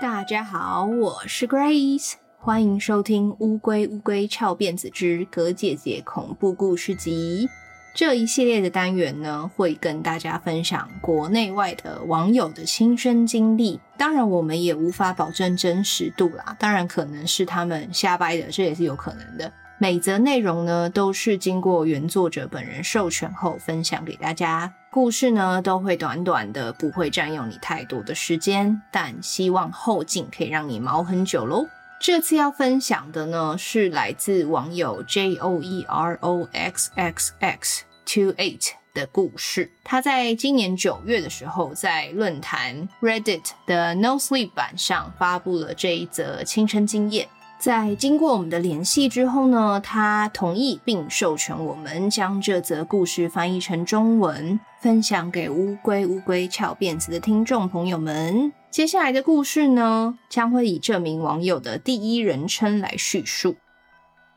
大家好，我是 Grace，欢迎收听《乌龟乌龟翘辫子之葛姐姐恐怖故事集》这一系列的单元呢，会跟大家分享国内外的网友的亲身经历。当然，我们也无法保证真实度啦，当然可能是他们瞎掰的，这也是有可能的。每则内容呢，都是经过原作者本人授权后分享给大家。故事呢都会短短的，不会占用你太多的时间，但希望后劲可以让你毛很久喽。这次要分享的呢是来自网友 J O E R O X X X Two Eight 的故事。他在今年九月的时候，在论坛 Reddit 的 No Sleep 版上发布了这一则亲身经验。在经过我们的联系之后呢，他同意并授权我们将这则故事翻译成中文，分享给乌龟乌龟翘辫子的听众朋友们。接下来的故事呢，将会以这名网友的第一人称来叙述。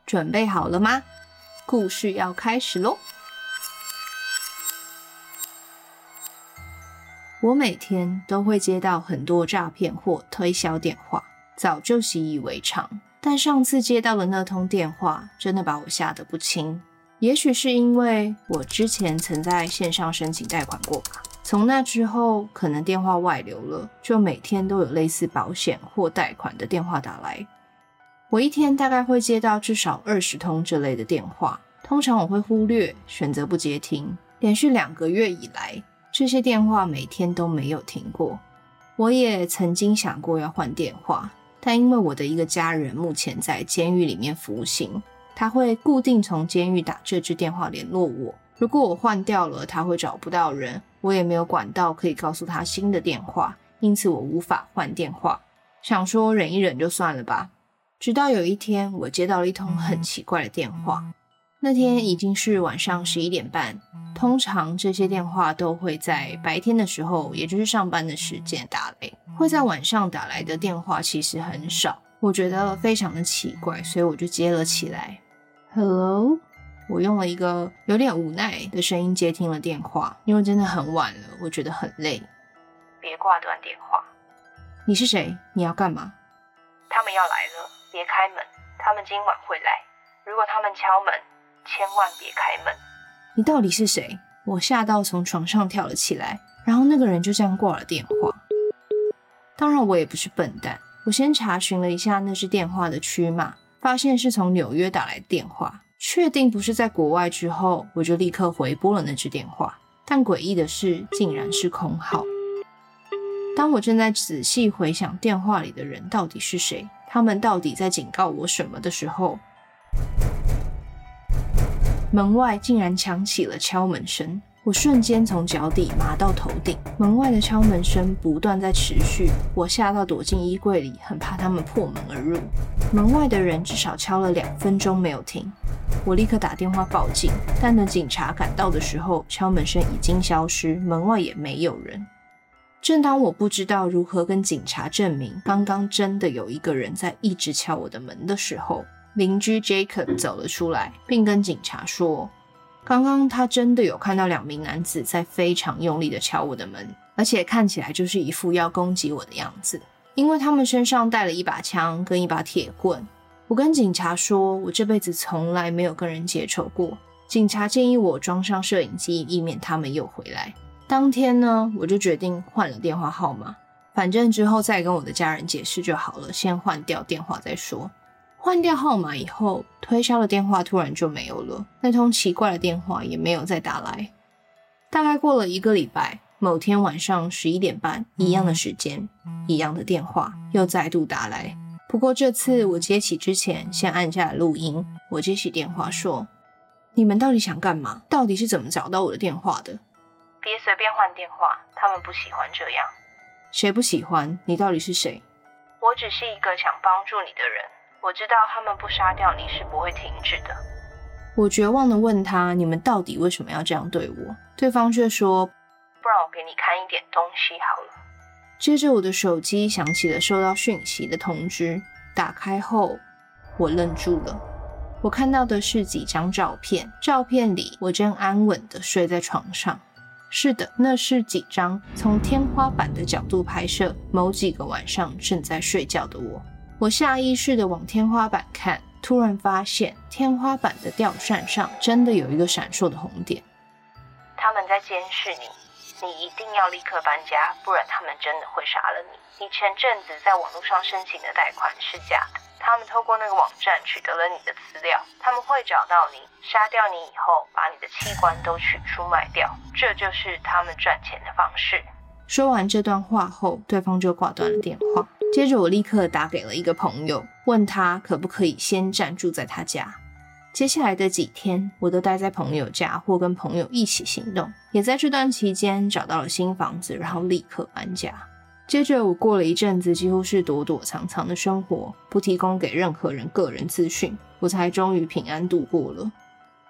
准备好了吗？故事要开始喽！我每天都会接到很多诈骗或推销电话，早就习以为常。但上次接到的那通电话，真的把我吓得不轻。也许是因为我之前曾在线上申请贷款过吧。从那之后，可能电话外流了，就每天都有类似保险或贷款的电话打来。我一天大概会接到至少二十通这类的电话，通常我会忽略，选择不接听。连续两个月以来，这些电话每天都没有停过。我也曾经想过要换电话。但因为我的一个家人目前在监狱里面服刑，他会固定从监狱打这支电话联络我。如果我换掉了，他会找不到人，我也没有管道可以告诉他新的电话，因此我无法换电话。想说忍一忍就算了吧。直到有一天，我接到了一通很奇怪的电话。那天已经是晚上十一点半。通常这些电话都会在白天的时候，也就是上班的时间打来。会在晚上打来的电话其实很少，我觉得非常的奇怪，所以我就接了起来。Hello，我用了一个有点无奈的声音接听了电话，因为真的很晚了，我觉得很累。别挂断电话。你是谁？你要干嘛？他们要来了，别开门。他们今晚会来。如果他们敲门，千万别开门。你到底是谁？我吓到从床上跳了起来，然后那个人就这样挂了电话。当然，我也不是笨蛋，我先查询了一下那支电话的区码，发现是从纽约打来的电话，确定不是在国外之后，我就立刻回拨了那支电话。但诡异的是，竟然是空号。当我正在仔细回想电话里的人到底是谁，他们到底在警告我什么的时候，门外竟然响起了敲门声，我瞬间从脚底麻到头顶。门外的敲门声不断在持续，我吓到躲进衣柜里，很怕他们破门而入。门外的人至少敲了两分钟没有停，我立刻打电话报警。但等警察赶到的时候，敲门声已经消失，门外也没有人。正当我不知道如何跟警察证明刚刚真的有一个人在一直敲我的门的时候，邻居 Jacob 走了出来，并跟警察说：“刚刚他真的有看到两名男子在非常用力的敲我的门，而且看起来就是一副要攻击我的样子，因为他们身上带了一把枪跟一把铁棍。”我跟警察说：“我这辈子从来没有跟人结仇过。”警察建议我装上摄影机，以免他们又回来。当天呢，我就决定换了电话号码，反正之后再跟我的家人解释就好了，先换掉电话再说。换掉号码以后，推销的电话突然就没有了，那通奇怪的电话也没有再打来。大概过了一个礼拜，某天晚上十一点半，一样的时间，一样的电话又再度打来。不过这次我接起之前，先按下录音。我接起电话说：“你们到底想干嘛？到底是怎么找到我的电话的？”别随便换电话，他们不喜欢这样。谁不喜欢？你到底是谁？我只是一个想帮助你的人。我知道他们不杀掉你是不会停止的。我绝望地问他：“你们到底为什么要这样对我？”对方却说：“不然我给你看一点东西好了。”接着我的手机响起了收到讯息的通知，打开后我愣住了。我看到的是几张照片，照片里我正安稳地睡在床上，是的，那是几张从天花板的角度拍摄，某几个晚上正在睡觉的我。我下意识地往天花板看，突然发现天花板的吊扇上真的有一个闪烁的红点。他们在监视你，你一定要立刻搬家，不然他们真的会杀了你。你前阵子在网络上申请的贷款是假的。他们透过那个网站取得了你的资料，他们会找到你，杀掉你以后，把你的器官都取出卖掉，这就是他们赚钱的方式。说完这段话后，对方就挂断了电话。接着我立刻打给了一个朋友，问他可不可以先暂住在他家。接下来的几天，我都待在朋友家或跟朋友一起行动，也在这段期间找到了新房子，然后立刻搬家。接着，我过了一阵子，几乎是躲躲藏藏的生活，不提供给任何人个人资讯，我才终于平安度过了。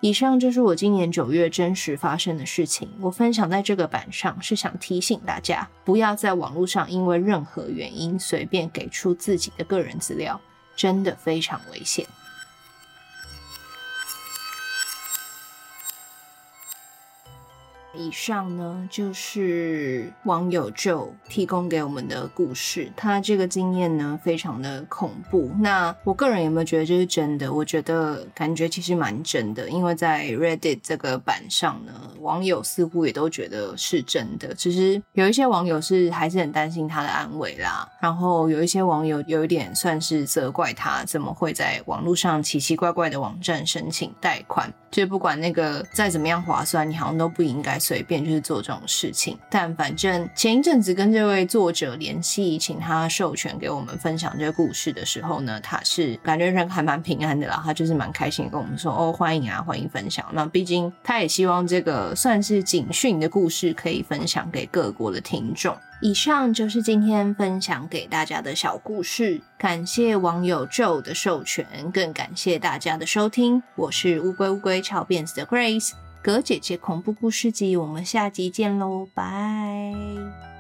以上就是我今年九月真实发生的事情。我分享在这个版上，是想提醒大家，不要在网络上因为任何原因随便给出自己的个人资料，真的非常危险。以上呢，就是网友就提供给我们的故事。他这个经验呢，非常的恐怖。那我个人有没有觉得这是真的？我觉得感觉其实蛮真的，因为在 Reddit 这个版上呢，网友似乎也都觉得是真的。其实有一些网友是还是很担心他的安危啦。然后有一些网友有一点算是责怪他，怎么会在网络上奇奇怪怪的网站申请贷款？就不管那个再怎么样划算，你好像都不应该随便就是做这种事情。但反正前一阵子跟这位作者联系，请他授权给我们分享这个故事的时候呢，他是感觉人还蛮平安的啦，他就是蛮开心跟我们说哦，欢迎啊，欢迎分享。那毕竟他也希望这个算是警讯的故事可以分享给各国的听众。以上就是今天分享给大家的小故事，感谢网友 Joe 的授权，更感谢大家的收听。我是乌龟乌龟翘辫子的 Grace，葛姐姐恐怖故事集，我们下集见喽，拜。